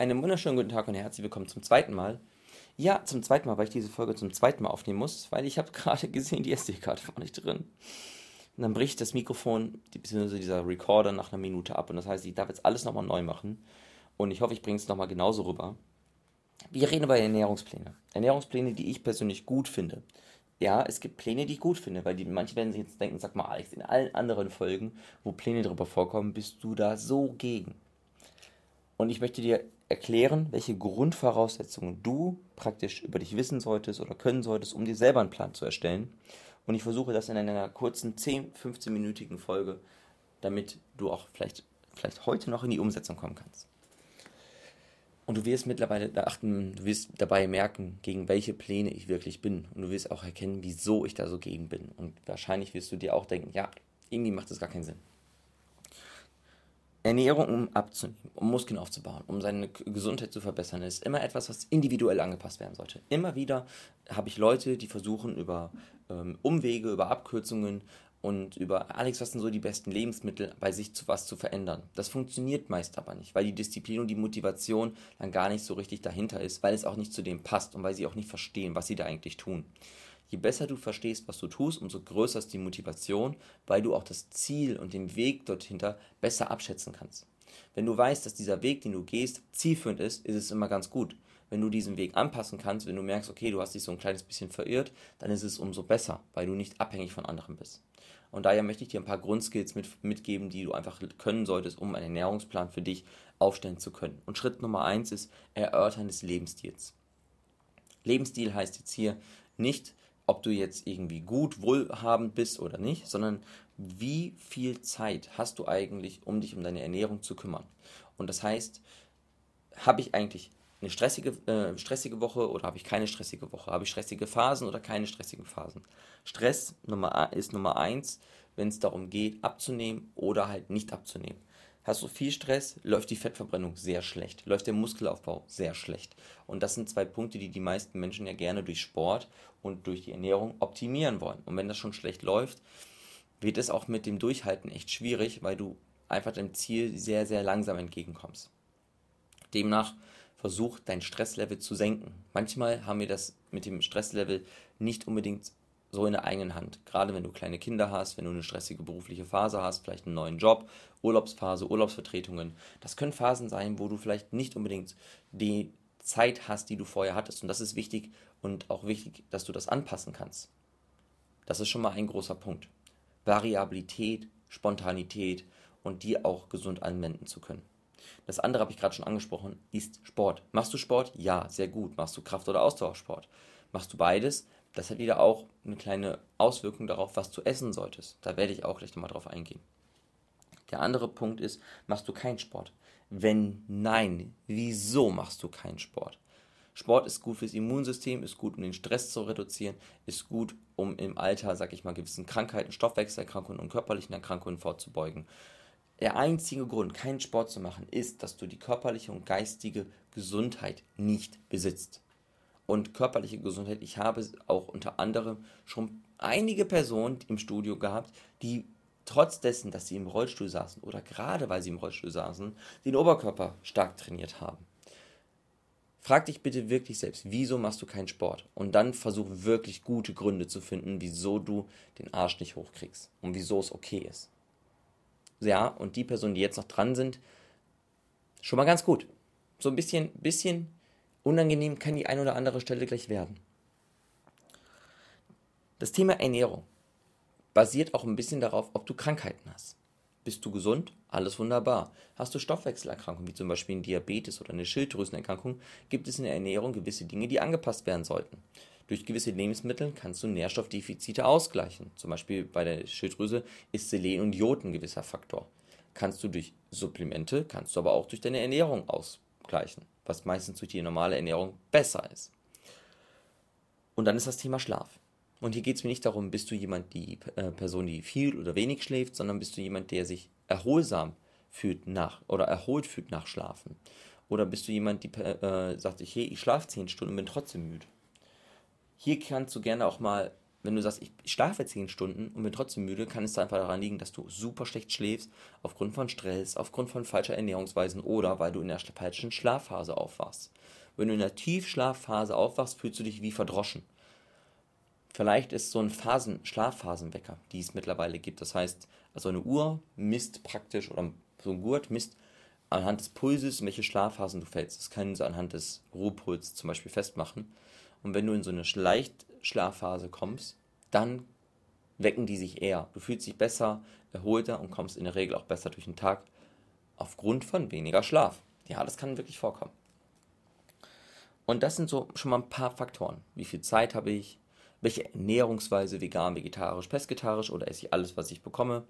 Einen wunderschönen guten Tag und herzlich willkommen zum zweiten Mal. Ja, zum zweiten Mal, weil ich diese Folge zum zweiten Mal aufnehmen muss, weil ich habe gerade gesehen, die SD-Karte war nicht drin. Und dann bricht das Mikrofon, beziehungsweise dieser Recorder nach einer Minute ab. Und das heißt, ich darf jetzt alles nochmal neu machen. Und ich hoffe, ich bringe es nochmal genauso rüber. Wir reden über Ernährungspläne. Ernährungspläne, die ich persönlich gut finde. Ja, es gibt Pläne, die ich gut finde, weil die, manche werden sich jetzt denken, sag mal, Alex, in allen anderen Folgen, wo Pläne drüber vorkommen, bist du da so gegen. Und ich möchte dir erklären, welche Grundvoraussetzungen du praktisch über dich wissen solltest oder können solltest, um dir selber einen Plan zu erstellen. Und ich versuche das in einer kurzen 10, 15-minütigen Folge, damit du auch vielleicht, vielleicht heute noch in die Umsetzung kommen kannst. Und du wirst mittlerweile achten, du wirst dabei merken, gegen welche Pläne ich wirklich bin. Und du wirst auch erkennen, wieso ich da so gegen bin. Und wahrscheinlich wirst du dir auch denken, ja, irgendwie macht das gar keinen Sinn. Ernährung, um abzunehmen, um Muskeln aufzubauen, um seine Gesundheit zu verbessern, ist immer etwas, was individuell angepasst werden sollte. Immer wieder habe ich Leute, die versuchen, über ähm, Umwege, über Abkürzungen und über Alex, was sind so die besten Lebensmittel, bei sich zu was zu verändern. Das funktioniert meist aber nicht, weil die Disziplin und die Motivation dann gar nicht so richtig dahinter ist, weil es auch nicht zu dem passt und weil sie auch nicht verstehen, was sie da eigentlich tun. Je besser du verstehst, was du tust, umso größer ist die Motivation, weil du auch das Ziel und den Weg dorthin besser abschätzen kannst. Wenn du weißt, dass dieser Weg, den du gehst, zielführend ist, ist es immer ganz gut. Wenn du diesen Weg anpassen kannst, wenn du merkst, okay, du hast dich so ein kleines bisschen verirrt, dann ist es umso besser, weil du nicht abhängig von anderen bist. Und daher möchte ich dir ein paar Grundskills mit, mitgeben, die du einfach können solltest, um einen Ernährungsplan für dich aufstellen zu können. Und Schritt Nummer eins ist Erörtern des Lebensstils. Lebensstil heißt jetzt hier nicht, ob du jetzt irgendwie gut, wohlhabend bist oder nicht, sondern wie viel Zeit hast du eigentlich, um dich um deine Ernährung zu kümmern. Und das heißt, habe ich eigentlich eine stressige, äh, stressige Woche oder habe ich keine stressige Woche? Habe ich stressige Phasen oder keine stressigen Phasen? Stress Nummer, ist Nummer eins, wenn es darum geht, abzunehmen oder halt nicht abzunehmen. Hast du viel Stress, läuft die Fettverbrennung sehr schlecht, läuft der Muskelaufbau sehr schlecht. Und das sind zwei Punkte, die die meisten Menschen ja gerne durch Sport und durch die Ernährung optimieren wollen. Und wenn das schon schlecht läuft, wird es auch mit dem Durchhalten echt schwierig, weil du einfach deinem Ziel sehr, sehr langsam entgegenkommst. Demnach versuch dein Stresslevel zu senken. Manchmal haben wir das mit dem Stresslevel nicht unbedingt so in der eigenen Hand. Gerade wenn du kleine Kinder hast, wenn du eine stressige berufliche Phase hast, vielleicht einen neuen Job, Urlaubsphase, Urlaubsvertretungen. Das können Phasen sein, wo du vielleicht nicht unbedingt die Zeit hast, die du vorher hattest. Und das ist wichtig und auch wichtig, dass du das anpassen kannst. Das ist schon mal ein großer Punkt. Variabilität, Spontanität und die auch gesund anwenden zu können. Das andere habe ich gerade schon angesprochen, ist Sport. Machst du Sport? Ja, sehr gut. Machst du Kraft- oder Ausdauersport? Machst du beides? Das hat wieder auch eine kleine Auswirkung darauf, was du essen solltest. Da werde ich auch gleich nochmal drauf eingehen. Der andere Punkt ist, machst du keinen Sport? Wenn nein, wieso machst du keinen Sport? Sport ist gut fürs Immunsystem, ist gut, um den Stress zu reduzieren, ist gut, um im Alter, sag ich mal, gewissen Krankheiten, Stoffwechselerkrankungen und körperlichen Erkrankungen vorzubeugen. Der einzige Grund, keinen Sport zu machen, ist, dass du die körperliche und geistige Gesundheit nicht besitzt und körperliche Gesundheit. Ich habe auch unter anderem schon einige Personen im Studio gehabt, die trotz dessen, dass sie im Rollstuhl saßen oder gerade weil sie im Rollstuhl saßen, den Oberkörper stark trainiert haben. Frag dich bitte wirklich selbst, wieso machst du keinen Sport? Und dann versuch wirklich gute Gründe zu finden, wieso du den Arsch nicht hochkriegst und wieso es okay ist. Ja, und die Personen, die jetzt noch dran sind, schon mal ganz gut. So ein bisschen, bisschen Unangenehm kann die ein oder andere Stelle gleich werden. Das Thema Ernährung basiert auch ein bisschen darauf, ob du Krankheiten hast. Bist du gesund? Alles wunderbar. Hast du Stoffwechselerkrankungen, wie zum Beispiel ein Diabetes oder eine Schilddrüsenerkrankung, gibt es in der Ernährung gewisse Dinge, die angepasst werden sollten. Durch gewisse Lebensmittel kannst du Nährstoffdefizite ausgleichen. Zum Beispiel bei der Schilddrüse ist Selen und Jod ein gewisser Faktor. Kannst du durch Supplemente, kannst du aber auch durch deine Ernährung ausgleichen was meistens durch die normale Ernährung besser ist. Und dann ist das Thema Schlaf. Und hier geht es mir nicht darum, bist du jemand, die äh, Person, die viel oder wenig schläft, sondern bist du jemand, der sich erholsam fühlt nach oder erholt fühlt nach Schlafen. Oder bist du jemand, die äh, sagt, hey, ich schlafe 10 Stunden und bin trotzdem müde. Hier kannst du gerne auch mal wenn du sagst, ich schlafe 10 Stunden und bin trotzdem müde, kann es einfach daran liegen, dass du super schlecht schläfst, aufgrund von Stress, aufgrund von falscher Ernährungsweisen oder weil du in der falschen Schlafphase aufwachst. Wenn du in der Tiefschlafphase aufwachst, fühlst du dich wie verdroschen. Vielleicht ist so ein Phasen, Schlafphasenwecker, die es mittlerweile gibt. Das heißt, also eine Uhr misst praktisch, oder so ein Gurt misst anhand des Pulses, in welche Schlafphasen du fällst. Das können sie anhand des Ruhepuls zum Beispiel festmachen. Und wenn du in so eine Leichtschlafphase kommst, dann wecken die sich eher. Du fühlst dich besser, erholter und kommst in der Regel auch besser durch den Tag aufgrund von weniger Schlaf. Ja, das kann wirklich vorkommen. Und das sind so schon mal ein paar Faktoren. Wie viel Zeit habe ich? Welche Ernährungsweise, vegan, vegetarisch, pesketarisch oder esse ich alles, was ich bekomme?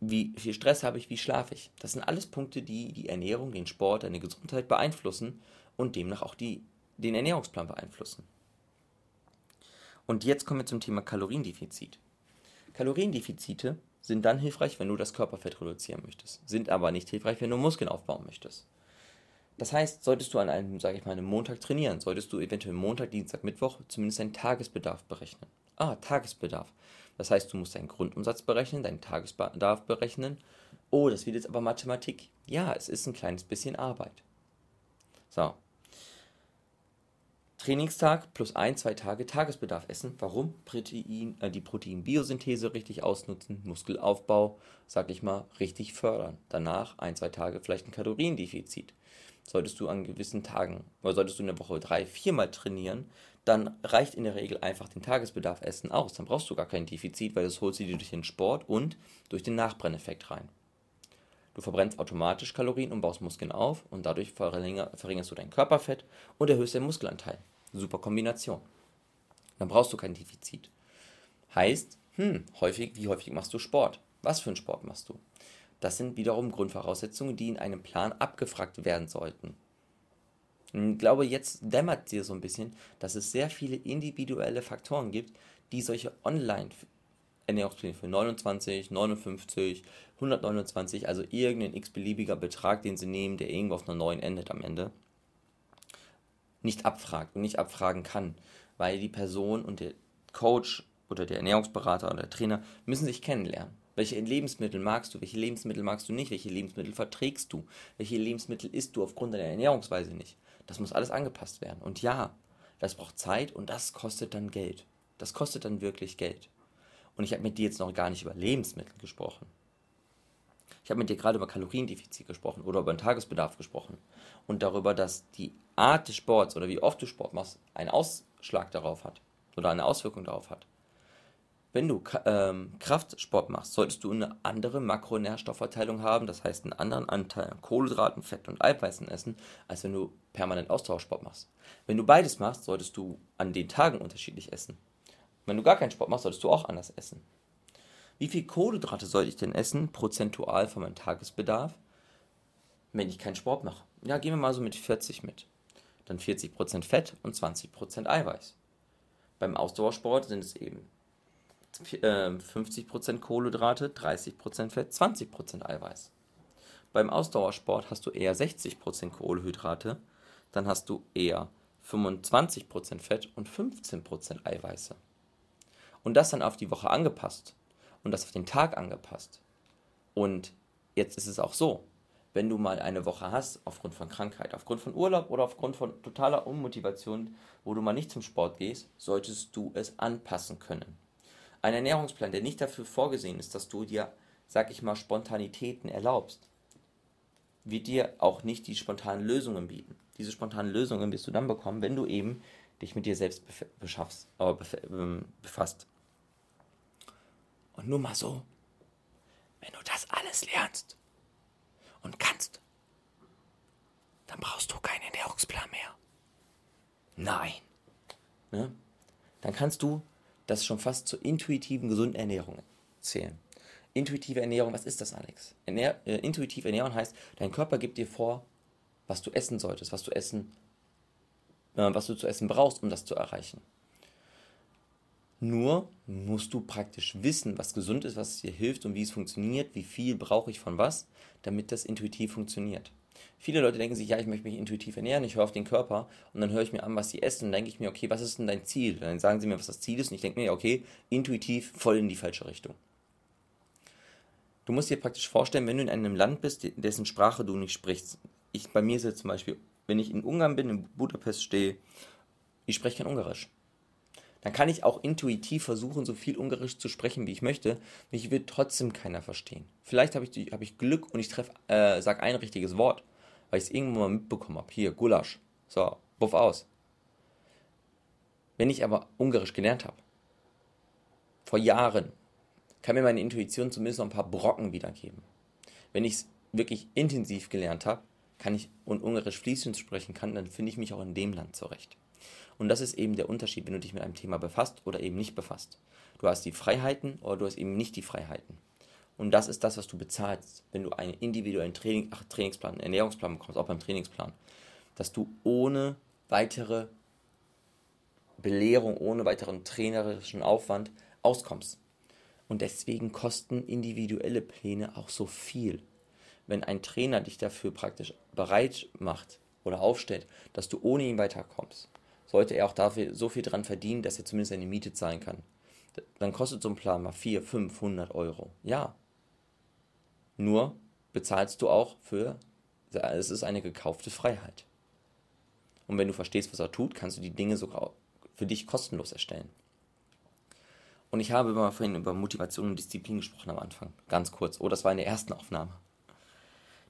Wie viel Stress habe ich? Wie schlafe ich? Das sind alles Punkte, die die Ernährung, den Sport, deine Gesundheit beeinflussen und demnach auch die, den Ernährungsplan beeinflussen. Und jetzt kommen wir zum Thema Kaloriendefizit. Kaloriendefizite sind dann hilfreich, wenn du das Körperfett reduzieren möchtest, sind aber nicht hilfreich, wenn du Muskeln aufbauen möchtest. Das heißt, solltest du an einem, sage ich mal, einem Montag trainieren, solltest du eventuell Montag, Dienstag, Mittwoch zumindest deinen Tagesbedarf berechnen. Ah, Tagesbedarf. Das heißt, du musst deinen Grundumsatz berechnen, deinen Tagesbedarf berechnen. Oh, das wird jetzt aber Mathematik. Ja, es ist ein kleines bisschen Arbeit. So. Trainingstag plus ein, zwei Tage Tagesbedarf essen. Warum? Protein, äh, die Proteinbiosynthese richtig ausnutzen, Muskelaufbau, sag ich mal, richtig fördern. Danach ein, zwei Tage vielleicht ein Kaloriendefizit solltest du an gewissen Tagen oder solltest du in der Woche drei, viermal trainieren, dann reicht in der Regel einfach den Tagesbedarf Essen aus. Dann brauchst du gar kein Defizit, weil das holst du dir durch den Sport und durch den Nachbrenneffekt rein. Du verbrennst automatisch Kalorien und baust Muskeln auf und dadurch verringerst du dein Körperfett und erhöhst den Muskelanteil. Super Kombination. Dann brauchst du kein Defizit. Heißt, hm, häufig, wie häufig machst du Sport? Was für einen Sport machst du? Das sind wiederum Grundvoraussetzungen, die in einem Plan abgefragt werden sollten. Ich glaube, jetzt dämmert dir so ein bisschen, dass es sehr viele individuelle Faktoren gibt, die solche Online-Ernährungspläne für 29, 59, 129, also irgendein x-beliebiger Betrag, den sie nehmen, der irgendwo auf einer neuen endet am Ende, nicht abfragt und nicht abfragen kann, weil die Person und der Coach oder der Ernährungsberater oder der Trainer müssen sich kennenlernen. Welche Lebensmittel magst du? Welche Lebensmittel magst du nicht? Welche Lebensmittel verträgst du? Welche Lebensmittel isst du aufgrund deiner Ernährungsweise nicht? Das muss alles angepasst werden. Und ja, das braucht Zeit und das kostet dann Geld. Das kostet dann wirklich Geld. Und ich habe mit dir jetzt noch gar nicht über Lebensmittel gesprochen. Ich habe mit dir gerade über Kaloriendefizit gesprochen oder über den Tagesbedarf gesprochen und darüber, dass die Art des Sports oder wie oft du Sport machst einen Ausschlag darauf hat oder eine Auswirkung darauf hat. Wenn du ähm, Kraftsport machst, solltest du eine andere Makronährstoffverteilung haben, das heißt einen anderen Anteil an Kohlenhydraten, Fett und Eiweißen essen, als wenn du permanent Ausdauersport machst. Wenn du beides machst, solltest du an den Tagen unterschiedlich essen. Wenn du gar keinen Sport machst, solltest du auch anders essen. Wie viel Kohlenhydrate sollte ich denn essen, prozentual von meinem Tagesbedarf, wenn ich keinen Sport mache? Ja, gehen wir mal so mit 40 mit. Dann 40% Fett und 20% Eiweiß. Beim Ausdauersport sind es eben 50% ähm, Kohlenhydrate, 30% Fett, 20% Eiweiß. Beim Ausdauersport hast du eher 60% Kohlenhydrate, dann hast du eher 25% Fett und 15% Eiweiße. Und das dann auf die Woche angepasst und das auf den Tag angepasst. Und jetzt ist es auch so, wenn du mal eine Woche hast, aufgrund von Krankheit, aufgrund von Urlaub oder aufgrund von totaler Unmotivation, wo du mal nicht zum Sport gehst, solltest du es anpassen können. Ein Ernährungsplan, der nicht dafür vorgesehen ist, dass du dir, sag ich mal, Spontanitäten erlaubst, wird dir auch nicht die spontanen Lösungen bieten. Diese spontanen Lösungen wirst du dann bekommen, wenn du eben dich mit dir selbst äh, ähm, befasst. Und nur mal so, wenn du das alles lernst und kannst, dann brauchst du keinen Ernährungsplan mehr. Nein. Ne? Dann kannst du das schon fast zur intuitiven gesunden Ernährung zählen. Intuitive Ernährung, was ist das, Alex? Ernähr äh, intuitive Ernährung heißt, dein Körper gibt dir vor, was du essen solltest, was du essen, äh, was du zu essen brauchst, um das zu erreichen. Nur musst du praktisch wissen, was gesund ist, was dir hilft und wie es funktioniert, wie viel brauche ich von was, damit das intuitiv funktioniert. Viele Leute denken sich, ja, ich möchte mich intuitiv ernähren, ich höre auf den Körper und dann höre ich mir an, was sie essen und dann denke ich mir, okay, was ist denn dein Ziel? Dann sagen sie mir, was das Ziel ist und ich denke mir, okay, intuitiv voll in die falsche Richtung. Du musst dir praktisch vorstellen, wenn du in einem Land bist, dessen Sprache du nicht sprichst. Ich, bei mir ist es zum Beispiel, wenn ich in Ungarn bin, in Budapest stehe, ich spreche kein Ungarisch. Dann kann ich auch intuitiv versuchen, so viel Ungarisch zu sprechen, wie ich möchte. Mich wird trotzdem keiner verstehen. Vielleicht habe ich, hab ich Glück und ich äh, sage ein richtiges Wort, weil ich es irgendwo mal mitbekommen habe. Hier, Gulasch. So, buff aus. Wenn ich aber Ungarisch gelernt habe, vor Jahren, kann mir meine Intuition zumindest noch ein paar Brocken wiedergeben. Wenn ich es wirklich intensiv gelernt habe, kann ich und Ungarisch fließend sprechen kann, dann finde ich mich auch in dem Land zurecht. Und das ist eben der Unterschied, wenn du dich mit einem Thema befasst oder eben nicht befasst. Du hast die Freiheiten oder du hast eben nicht die Freiheiten. Und das ist das, was du bezahlst, wenn du einen individuellen Training, ach, Trainingsplan, einen Ernährungsplan bekommst, auch beim Trainingsplan. Dass du ohne weitere Belehrung, ohne weiteren trainerischen Aufwand auskommst. Und deswegen kosten individuelle Pläne auch so viel. Wenn ein Trainer dich dafür praktisch bereit macht oder aufstellt, dass du ohne ihn weiterkommst, sollte er auch dafür so viel dran verdienen, dass er zumindest seine Miete zahlen kann. Dann kostet so ein Plan mal 400, 500 Euro. Ja. Nur bezahlst du auch für, es ist eine gekaufte Freiheit. Und wenn du verstehst, was er tut, kannst du die Dinge sogar für dich kostenlos erstellen. Und ich habe immer vorhin über Motivation und Disziplin gesprochen am Anfang. Ganz kurz. Oh, das war in der ersten Aufnahme.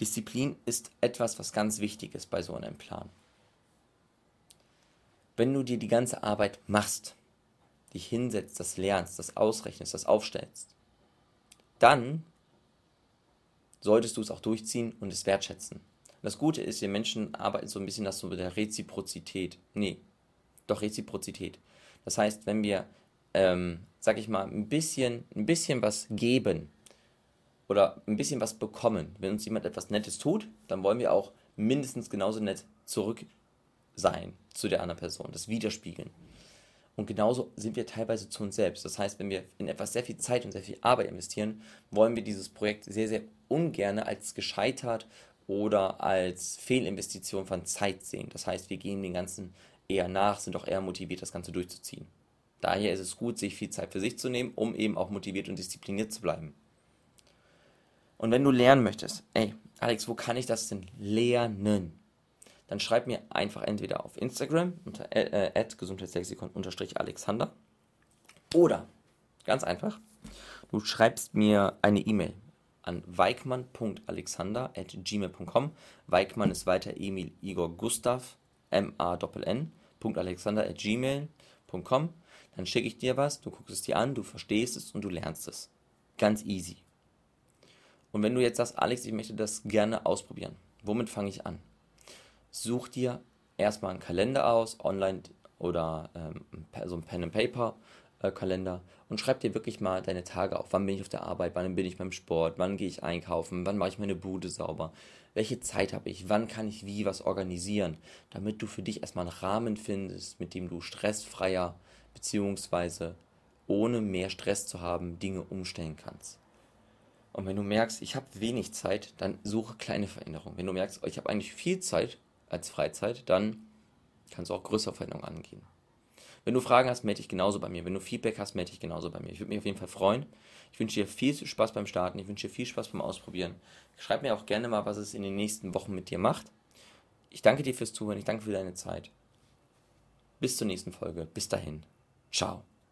Disziplin ist etwas, was ganz wichtig ist bei so einem Plan. Wenn du dir die ganze Arbeit machst, dich hinsetzt, das lernst, das ausrechnest, das aufstellst, dann solltest du es auch durchziehen und es wertschätzen. Das Gute ist, wir Menschen arbeiten so ein bisschen das so mit der Reziprozität. Nee, doch Reziprozität. Das heißt, wenn wir ähm, sag ich mal, ein bisschen, ein bisschen was geben oder ein bisschen was bekommen. Wenn uns jemand etwas Nettes tut, dann wollen wir auch mindestens genauso nett zurück sein zu der anderen Person, das widerspiegeln. Und genauso sind wir teilweise zu uns selbst. Das heißt, wenn wir in etwas sehr viel Zeit und sehr viel Arbeit investieren, wollen wir dieses Projekt sehr, sehr ungern als gescheitert oder als Fehlinvestition von Zeit sehen. Das heißt, wir gehen den Ganzen eher nach, sind auch eher motiviert, das Ganze durchzuziehen. Daher ist es gut, sich viel Zeit für sich zu nehmen, um eben auch motiviert und diszipliniert zu bleiben. Und wenn du lernen möchtest, ey, Alex, wo kann ich das denn lernen? Dann schreib mir einfach entweder auf Instagram unter äh, äh gesundheitslexikon-alexander oder ganz einfach, du schreibst mir eine E-Mail an weikmann.alexander.gmail.com. Weikmann ist weiter Emil Igor Gustav, M-A-N-N, Alexander.gmail.com dann schicke ich dir was, du guckst es dir an, du verstehst es und du lernst es. Ganz easy. Und wenn du jetzt sagst, Alex, ich möchte das gerne ausprobieren, womit fange ich an? Such dir erstmal einen Kalender aus, online oder ähm, so ein Pen and Paper äh, Kalender und schreib dir wirklich mal deine Tage auf. Wann bin ich auf der Arbeit? Wann bin ich beim Sport? Wann gehe ich einkaufen? Wann mache ich meine Bude sauber? Welche Zeit habe ich? Wann kann ich wie was organisieren? Damit du für dich erstmal einen Rahmen findest, mit dem du stressfreier beziehungsweise ohne mehr Stress zu haben, Dinge umstellen kannst. Und wenn du merkst, ich habe wenig Zeit, dann suche kleine Veränderungen. Wenn du merkst, ich habe eigentlich viel Zeit als Freizeit, dann kannst du auch größere Veränderungen angehen. Wenn du Fragen hast, melde dich genauso bei mir. Wenn du Feedback hast, melde dich genauso bei mir. Ich würde mich auf jeden Fall freuen. Ich wünsche dir viel Spaß beim Starten. Ich wünsche dir viel Spaß beim Ausprobieren. Schreib mir auch gerne mal, was es in den nächsten Wochen mit dir macht. Ich danke dir fürs Zuhören. Ich danke für deine Zeit. Bis zur nächsten Folge. Bis dahin. Ciao.